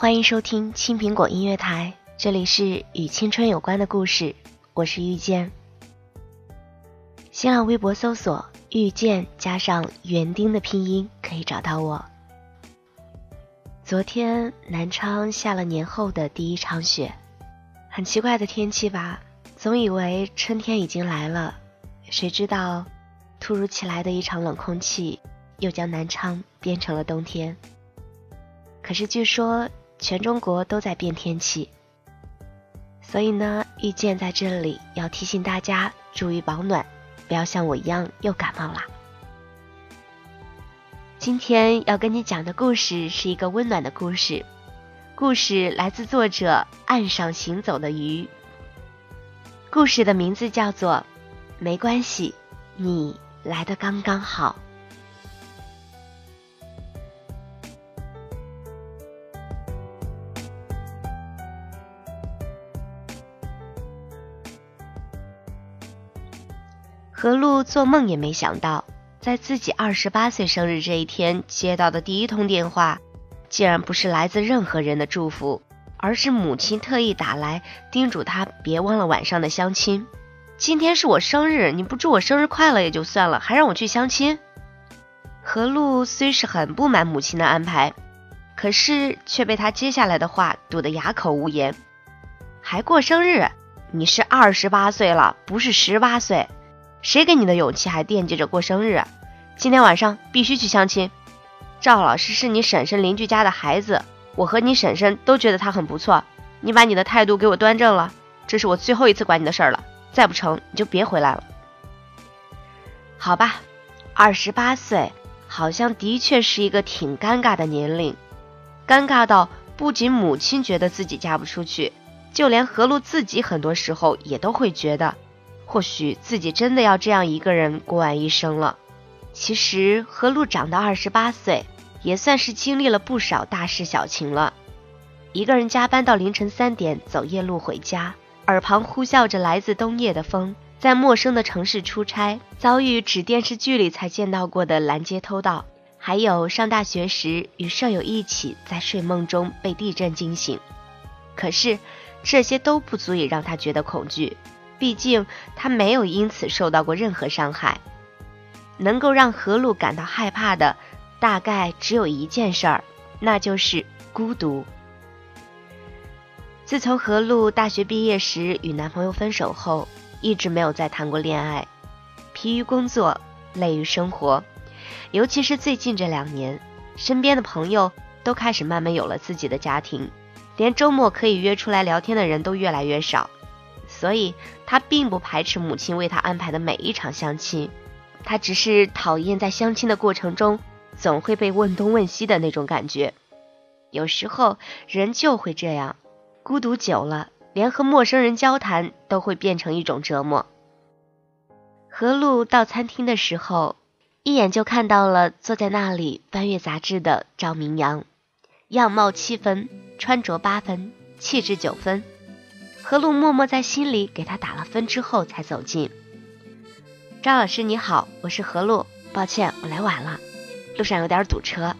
欢迎收听青苹果音乐台，这里是与青春有关的故事，我是遇见。新浪微博搜索“遇见”加上园丁的拼音，可以找到我。昨天南昌下了年后的第一场雪，很奇怪的天气吧？总以为春天已经来了，谁知道突如其来的一场冷空气，又将南昌变成了冬天。可是据说全中国都在变天气，所以呢，遇见在这里要提醒大家注意保暖，不要像我一样又感冒啦。今天要跟你讲的故事是一个温暖的故事，故事来自作者岸上行走的鱼。故事的名字叫做《没关系，你来的刚刚好》。何璐做梦也没想到，在自己二十八岁生日这一天接到的第一通电话，竟然不是来自任何人的祝福，而是母亲特意打来叮嘱她别忘了晚上的相亲。今天是我生日，你不祝我生日快乐也就算了，还让我去相亲。何璐虽是很不满母亲的安排，可是却被他接下来的话堵得哑口无言。还过生日？你是二十八岁了，不是十八岁。谁给你的勇气还惦记着过生日？今天晚上必须去相亲。赵老师是你婶婶邻居家的孩子，我和你婶婶都觉得他很不错。你把你的态度给我端正了，这是我最后一次管你的事儿了。再不成，你就别回来了。好吧，二十八岁好像的确是一个挺尴尬的年龄，尴尬到不仅母亲觉得自己嫁不出去，就连何璐自己很多时候也都会觉得。或许自己真的要这样一个人过完一生了。其实何璐长到二十八岁，也算是经历了不少大事小情了。一个人加班到凌晨三点走夜路回家，耳旁呼啸着来自冬夜的风，在陌生的城市出差，遭遇只电视剧里才见到过的拦截偷盗，还有上大学时与舍友一起在睡梦中被地震惊醒。可是这些都不足以让他觉得恐惧。毕竟他没有因此受到过任何伤害，能够让何璐感到害怕的，大概只有一件事儿，那就是孤独。自从何璐大学毕业时与男朋友分手后，一直没有再谈过恋爱，疲于工作，累于生活，尤其是最近这两年，身边的朋友都开始慢慢有了自己的家庭，连周末可以约出来聊天的人都越来越少。所以，他并不排斥母亲为他安排的每一场相亲，他只是讨厌在相亲的过程中总会被问东问西的那种感觉。有时候人就会这样，孤独久了，连和陌生人交谈都会变成一种折磨。何璐到餐厅的时候，一眼就看到了坐在那里翻阅杂志的赵明阳，样貌七分，穿着八分，气质九分。何璐默默在心里给他打了分之后，才走近。张老师你好，我是何璐，抱歉我来晚了，路上有点堵车。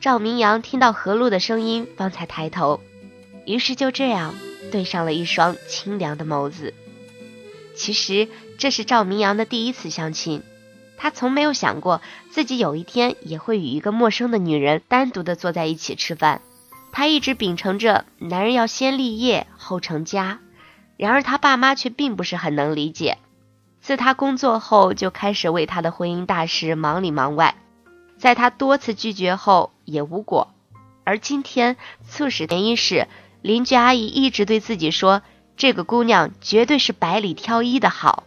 赵明阳听到何璐的声音，方才抬头，于是就这样对上了一双清凉的眸子。其实这是赵明阳的第一次相亲，他从没有想过自己有一天也会与一个陌生的女人单独的坐在一起吃饭。他一直秉承着男人要先立业后成家，然而他爸妈却并不是很能理解。自他工作后，就开始为他的婚姻大事忙里忙外。在他多次拒绝后也无果，而今天促使原因是邻居阿姨一直对自己说，这个姑娘绝对是百里挑一的好。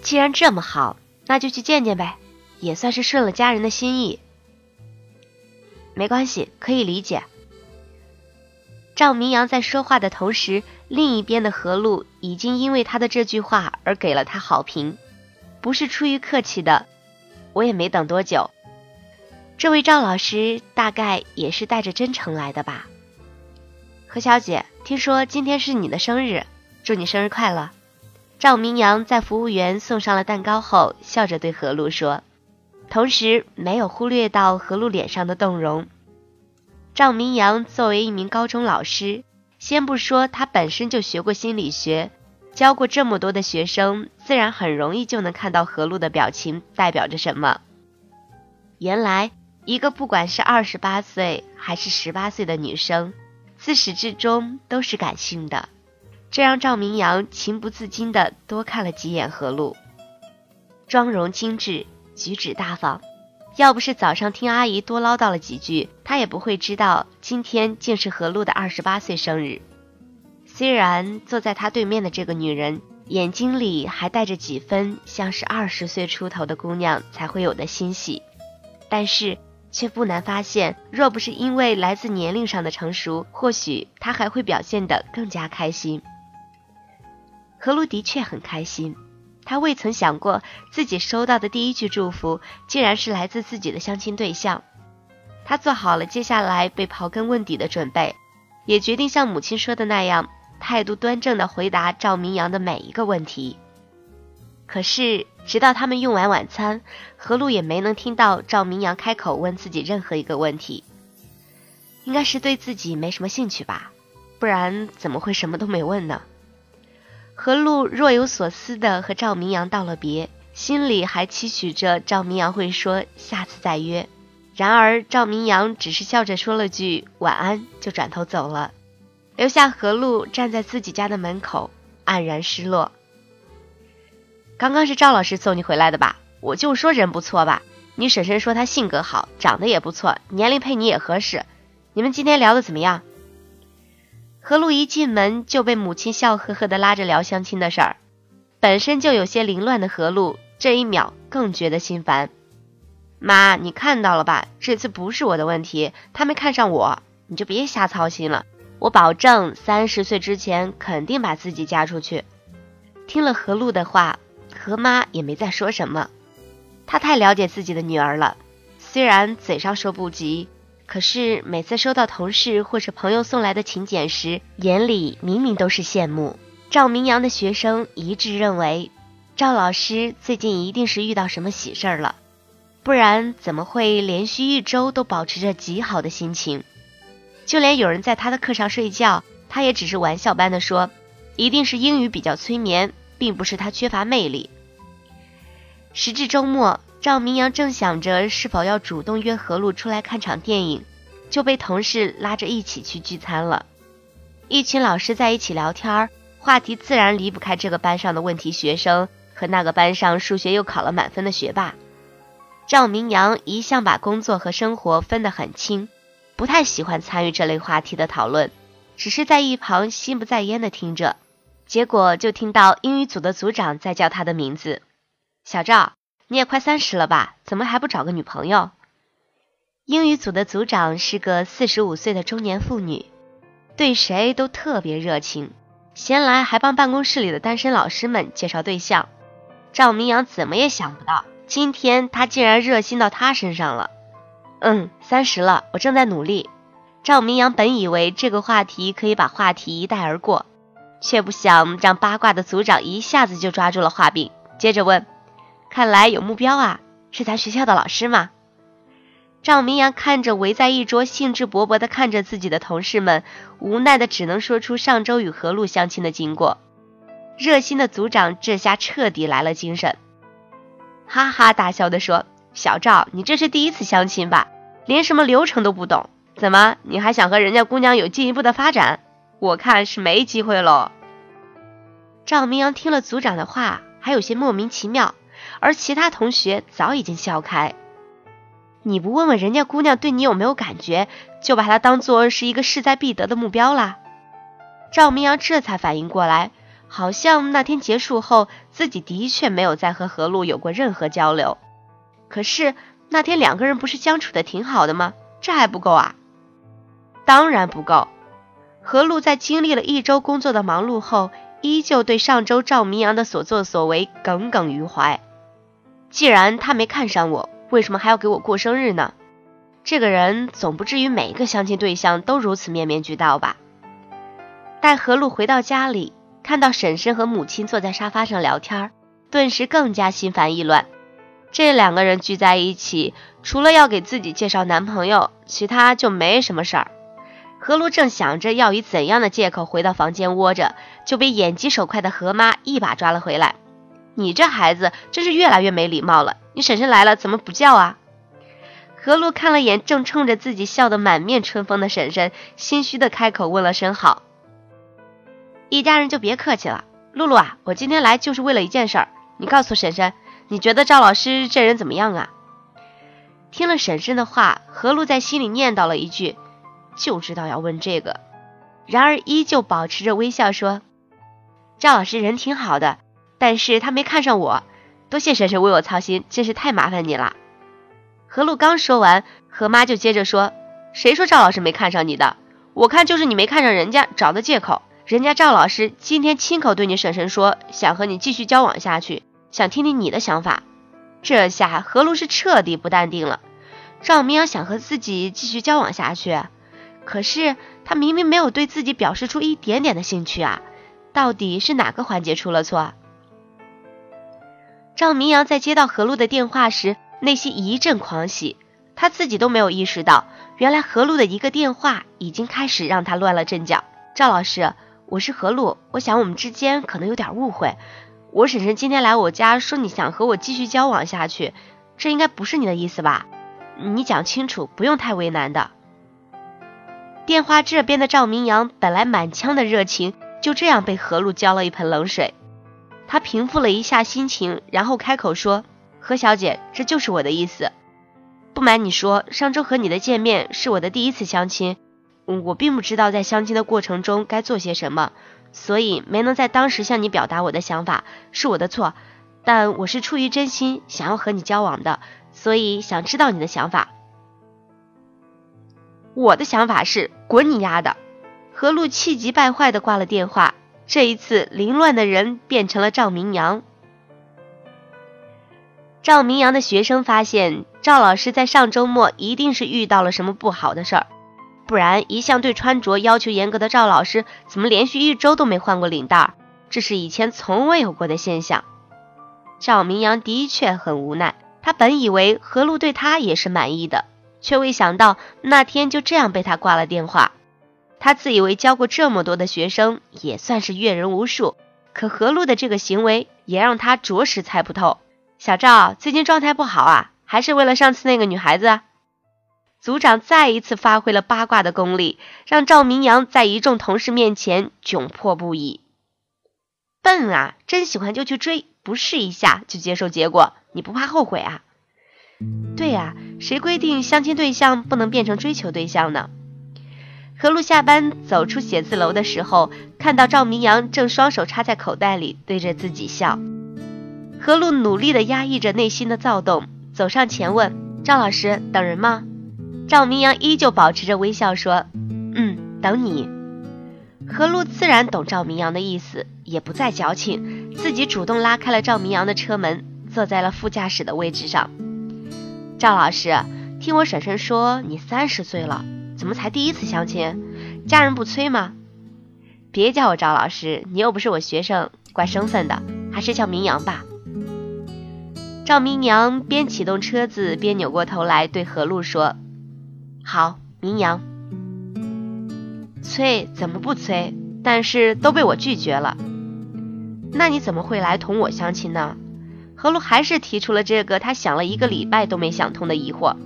既然这么好，那就去见见呗，也算是顺了家人的心意。没关系，可以理解。赵明阳在说话的同时，另一边的何璐已经因为他的这句话而给了他好评，不是出于客气的。我也没等多久，这位赵老师大概也是带着真诚来的吧。何小姐，听说今天是你的生日，祝你生日快乐。赵明阳在服务员送上了蛋糕后，笑着对何璐说，同时没有忽略到何璐脸上的动容。赵明阳作为一名高中老师，先不说他本身就学过心理学。教过这么多的学生，自然很容易就能看到何璐的表情代表着什么。原来，一个不管是二十八岁还是十八岁的女生，自始至终都是感性的，这让赵明阳情不自禁地多看了几眼何璐。妆容精致，举止大方，要不是早上听阿姨多唠叨了几句，他也不会知道今天竟是何璐的二十八岁生日。虽然坐在他对面的这个女人眼睛里还带着几分像是二十岁出头的姑娘才会有的欣喜，但是却不难发现，若不是因为来自年龄上的成熟，或许她还会表现得更加开心。何璐的确很开心，他未曾想过自己收到的第一句祝福竟然是来自自己的相亲对象，他做好了接下来被刨根问底的准备，也决定像母亲说的那样。态度端正的回答赵明阳的每一个问题。可是，直到他们用完晚餐，何璐也没能听到赵明阳开口问自己任何一个问题。应该是对自己没什么兴趣吧，不然怎么会什么都没问呢？何露若有所思的和赵明阳道了别，心里还期许着赵明阳会说下次再约。然而，赵明阳只是笑着说了句晚安，就转头走了。留下何露站在自己家的门口，黯然失落。刚刚是赵老师送你回来的吧？我就说人不错吧。你婶婶说他性格好，长得也不错，年龄配你也合适。你们今天聊的怎么样？何璐一进门就被母亲笑呵呵的拉着聊相亲的事儿，本身就有些凌乱的何璐，这一秒更觉得心烦。妈，你看到了吧？这次不是我的问题，他没看上我，你就别瞎操心了。我保证，三十岁之前肯定把自己嫁出去。听了何璐的话，何妈也没再说什么。她太了解自己的女儿了，虽然嘴上说不急，可是每次收到同事或者朋友送来的请柬时，眼里明明都是羡慕。赵明阳的学生一致认为，赵老师最近一定是遇到什么喜事儿了，不然怎么会连续一周都保持着极好的心情？就连有人在他的课上睡觉，他也只是玩笑般的说：“一定是英语比较催眠，并不是他缺乏魅力。”时至周末，赵明阳正想着是否要主动约何璐出来看场电影，就被同事拉着一起去聚餐了。一群老师在一起聊天，话题自然离不开这个班上的问题学生和那个班上数学又考了满分的学霸。赵明阳一向把工作和生活分得很清。不太喜欢参与这类话题的讨论，只是在一旁心不在焉的听着。结果就听到英语组的组长在叫他的名字：“小赵，你也快三十了吧？怎么还不找个女朋友？”英语组的组长是个四十五岁的中年妇女，对谁都特别热情，闲来还帮办公室里的单身老师们介绍对象。赵明阳怎么也想不到，今天他竟然热心到他身上了。嗯，三十了，我正在努力。赵明阳本以为这个话题可以把话题一带而过，却不想让八卦的组长一下子就抓住了话柄，接着问：“看来有目标啊？是咱学校的老师吗？”赵明阳看着围在一桌兴致勃勃地看着自己的同事们，无奈的只能说出上周与何璐相亲的经过。热心的组长这下彻底来了精神，哈哈大笑的说：“小赵，你这是第一次相亲吧？连什么流程都不懂，怎么你还想和人家姑娘有进一步的发展？我看是没机会喽。”赵明阳听了组长的话，还有些莫名其妙，而其他同学早已经笑开。你不问问人家姑娘对你有没有感觉，就把她当做是一个势在必得的目标啦？赵明阳这才反应过来，好像那天结束后，自己的确没有再和何璐有过任何交流。可是那天两个人不是相处的挺好的吗？这还不够啊？当然不够。何璐在经历了一周工作的忙碌后，依旧对上周赵明阳的所作所为耿耿于怀。既然他没看上我，为什么还要给我过生日呢？这个人总不至于每一个相亲对象都如此面面俱到吧？待何璐回到家里，看到婶婶和母亲坐在沙发上聊天，顿时更加心烦意乱。这两个人聚在一起，除了要给自己介绍男朋友，其他就没什么事儿。何璐正想着要以怎样的借口回到房间窝着，就被眼疾手快的何妈一把抓了回来。你这孩子真是越来越没礼貌了！你婶婶来了怎么不叫啊？何璐看了眼正冲着自己笑得满面春风的婶婶，心虚的开口问了声好。一家人就别客气了，露露啊，我今天来就是为了一件事儿。你告诉婶婶，你觉得赵老师这人怎么样啊？听了婶婶的话，何璐在心里念叨了一句，就知道要问这个，然而依旧保持着微笑说：“赵老师人挺好的。”但是他没看上我，多谢婶婶为我操心，真是太麻烦你了。何璐刚说完，何妈就接着说：“谁说赵老师没看上你的？我看就是你没看上人家找的借口。人家赵老师今天亲口对你婶婶说，想和你继续交往下去，想听听你的想法。”这下何璐是彻底不淡定了。赵明阳想和自己继续交往下去，可是他明明没有对自己表示出一点点的兴趣啊！到底是哪个环节出了错？赵明阳在接到何璐的电话时，内心一阵狂喜。他自己都没有意识到，原来何璐的一个电话已经开始让他乱了阵脚。赵老师，我是何璐，我想我们之间可能有点误会。我婶婶今天来我家说你想和我继续交往下去，这应该不是你的意思吧？你讲清楚，不用太为难的。电话这边的赵明阳本来满腔的热情，就这样被何璐浇了一盆冷水。他平复了一下心情，然后开口说：“何小姐，这就是我的意思。不瞒你说，上周和你的见面是我的第一次相亲，我并不知道在相亲的过程中该做些什么，所以没能在当时向你表达我的想法，是我的错。但我是出于真心想要和你交往的，所以想知道你的想法。我的想法是滚你丫的！”何璐气急败坏的挂了电话。这一次，凌乱的人变成了赵明阳。赵明阳的学生发现，赵老师在上周末一定是遇到了什么不好的事儿，不然一向对穿着要求严格的赵老师，怎么连续一周都没换过领带？这是以前从未有过的现象。赵明阳的确很无奈，他本以为何璐对他也是满意的，却未想到那天就这样被他挂了电话。他自以为教过这么多的学生，也算是阅人无数。可何璐的这个行为也让他着实猜不透。小赵最近状态不好啊，还是为了上次那个女孩子？组长再一次发挥了八卦的功力，让赵明阳在一众同事面前窘迫不已。笨啊，真喜欢就去追，不试一下就接受结果，你不怕后悔啊？对呀，谁规定相亲对象不能变成追求对象呢？何璐下班走出写字楼的时候，看到赵明阳正双手插在口袋里对着自己笑。何璐努力地压抑着内心的躁动，走上前问：“赵老师，等人吗？”赵明阳依旧保持着微笑说：“嗯，等你。”何璐自然懂赵明阳的意思，也不再矫情，自己主动拉开了赵明阳的车门，坐在了副驾驶的位置上。赵老师，听我婶婶说你三十岁了。怎么才第一次相亲？家人不催吗？别叫我赵老师，你又不是我学生，怪生分的，还是叫明阳吧。赵明阳边启动车子边扭过头来对何璐说：“好，明阳，催怎么不催？但是都被我拒绝了。那你怎么会来同我相亲呢？”何璐还是提出了这个他想了一个礼拜都没想通的疑惑。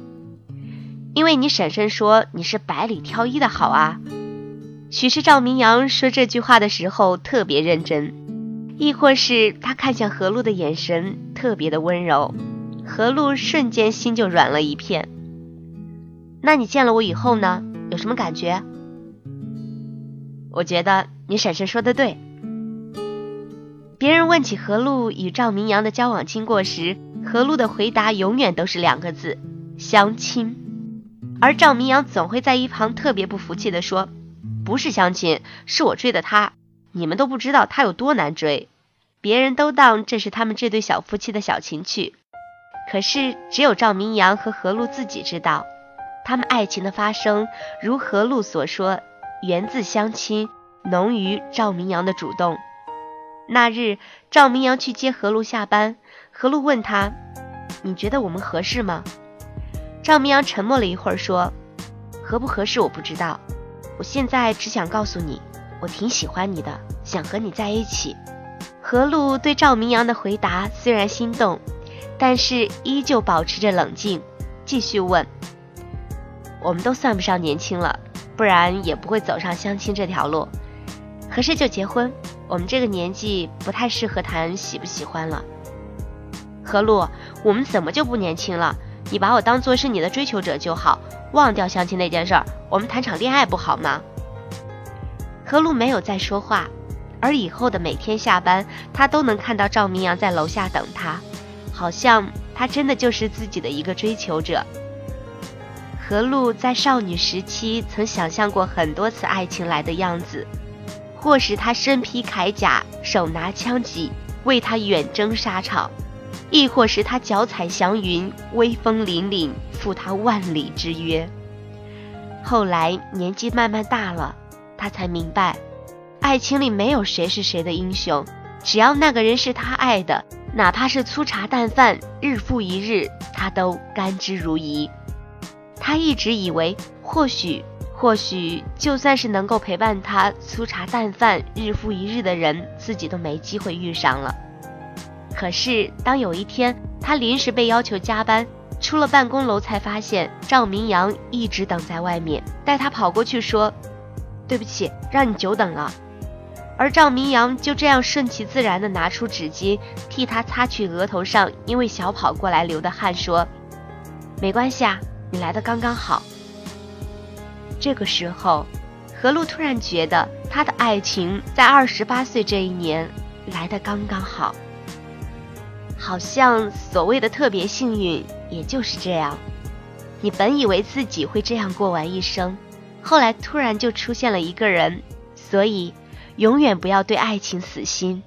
因为你婶婶说你是百里挑一的好啊。许是赵明阳说这句话的时候特别认真，亦或是他看向何璐的眼神特别的温柔，何璐瞬间心就软了一片。那你见了我以后呢，有什么感觉？我觉得你婶婶说的对。别人问起何璐与赵明阳的交往经过时，何璐的回答永远都是两个字：相亲。而赵明阳总会在一旁特别不服气地说。不是相亲，是我追的他。你们都不知道他有多难追，别人都当这是他们这对小夫妻的小情趣，可是只有赵明阳和何璐自己知道，他们爱情的发生，如何璐所说，源自相亲，浓于赵明阳的主动。那日，赵明阳去接何璐下班，何璐问他：“你觉得我们合适吗？”赵明阳沉默了一会儿，说：“合不合适我不知道。”我现在只想告诉你，我挺喜欢你的，想和你在一起。何璐对赵明阳的回答虽然心动，但是依旧保持着冷静，继续问：“我们都算不上年轻了，不然也不会走上相亲这条路。合适就结婚，我们这个年纪不太适合谈喜不喜欢了。”何璐，我们怎么就不年轻了？你把我当做是你的追求者就好。忘掉相亲那件事儿，我们谈场恋爱不好吗？何璐没有再说话，而以后的每天下班，她都能看到赵明阳在楼下等她，好像他真的就是自己的一个追求者。何璐在少女时期曾想象过很多次爱情来的样子，或是他身披铠甲，手拿枪戟，为他远征沙场。亦或是他脚踩祥云，威风凛凛，赴他万里之约。后来年纪慢慢大了，他才明白，爱情里没有谁是谁的英雄，只要那个人是他爱的，哪怕是粗茶淡饭，日复一日，他都甘之如饴。他一直以为，或许，或许，就算是能够陪伴他粗茶淡饭、日复一日的人，自己都没机会遇上了。可是，当有一天他临时被要求加班，出了办公楼才发现赵明阳一直等在外面，带他跑过去说：“对不起，让你久等了。”而赵明阳就这样顺其自然地拿出纸巾替他擦去额头上因为小跑过来流的汗，说：“没关系啊，你来的刚刚好。”这个时候，何璐突然觉得他的爱情在二十八岁这一年来的刚刚好。好像所谓的特别幸运，也就是这样。你本以为自己会这样过完一生，后来突然就出现了一个人，所以永远不要对爱情死心，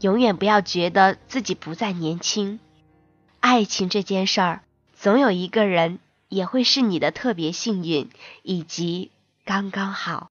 永远不要觉得自己不再年轻。爱情这件事儿，总有一个人也会是你的特别幸运，以及刚刚好。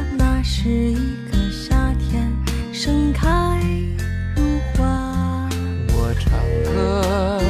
是一个夏天，盛开如花。我唱歌，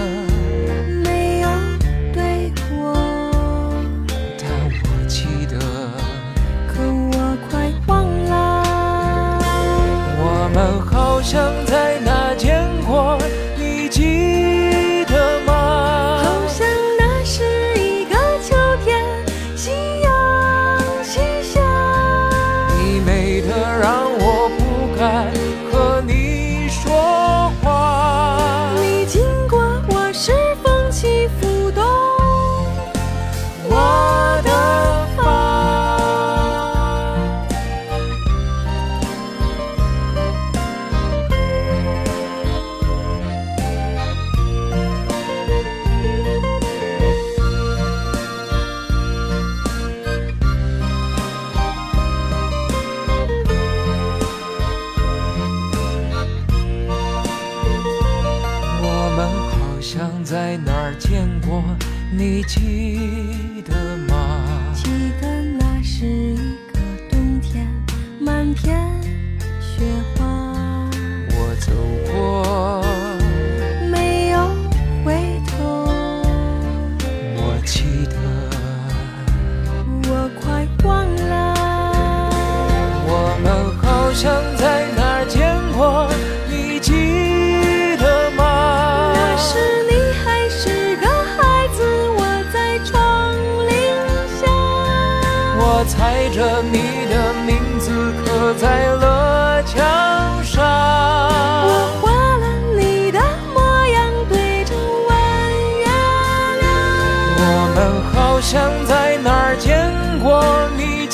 像在哪儿见过，你